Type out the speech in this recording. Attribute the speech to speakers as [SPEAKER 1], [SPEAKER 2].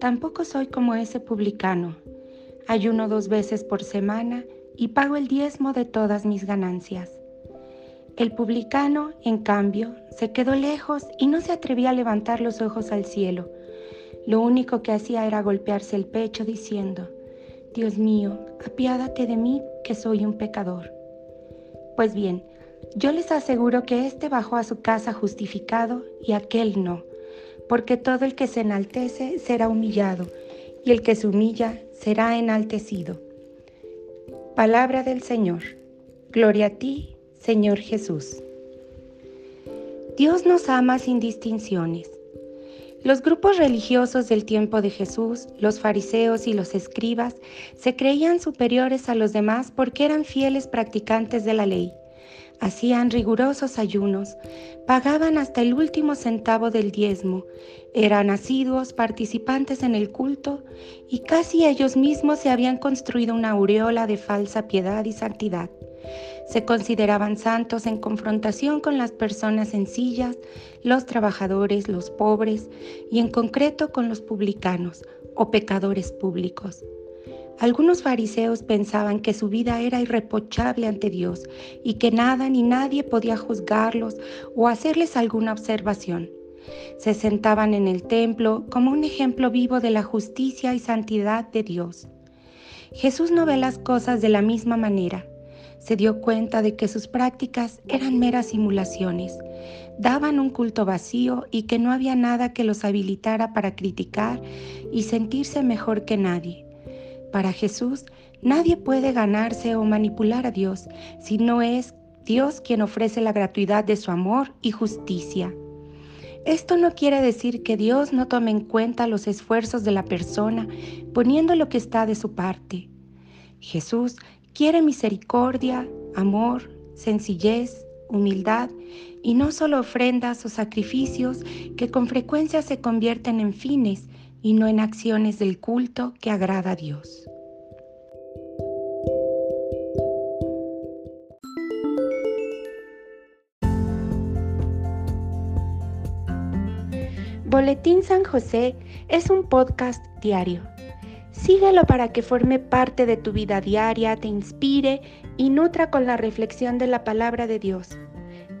[SPEAKER 1] Tampoco soy como ese publicano. Ayuno dos veces por semana y pago el diezmo de todas mis ganancias. El publicano, en cambio, se quedó lejos y no se atrevía a levantar los ojos al cielo. Lo único que hacía era golpearse el pecho diciendo, Dios mío, apiádate de mí que soy un pecador. Pues bien, yo les aseguro que éste bajó a su casa justificado y aquel no porque todo el que se enaltece será humillado, y el que se humilla será enaltecido. Palabra del Señor. Gloria a ti, Señor Jesús. Dios nos ama sin distinciones. Los grupos religiosos del tiempo de Jesús, los fariseos y los escribas, se creían superiores a los demás porque eran fieles practicantes de la ley hacían rigurosos ayunos, pagaban hasta el último centavo del diezmo, eran asiduos participantes en el culto y casi ellos mismos se habían construido una aureola de falsa piedad y santidad. Se consideraban santos en confrontación con las personas sencillas, los trabajadores, los pobres y en concreto con los publicanos o pecadores públicos. Algunos fariseos pensaban que su vida era irreprochable ante Dios y que nada ni nadie podía juzgarlos o hacerles alguna observación. Se sentaban en el templo como un ejemplo vivo de la justicia y santidad de Dios. Jesús no ve las cosas de la misma manera. Se dio cuenta de que sus prácticas eran meras simulaciones, daban un culto vacío y que no había nada que los habilitara para criticar y sentirse mejor que nadie. Para Jesús, nadie puede ganarse o manipular a Dios si no es Dios quien ofrece la gratuidad de su amor y justicia. Esto no quiere decir que Dios no tome en cuenta los esfuerzos de la persona poniendo lo que está de su parte. Jesús quiere misericordia, amor, sencillez, humildad y no solo ofrendas o sacrificios que con frecuencia se convierten en fines y no en acciones del culto que agrada a Dios. Boletín San José es un podcast diario. Síguelo para que forme parte de tu vida diaria, te inspire y nutra con la reflexión de la palabra de Dios.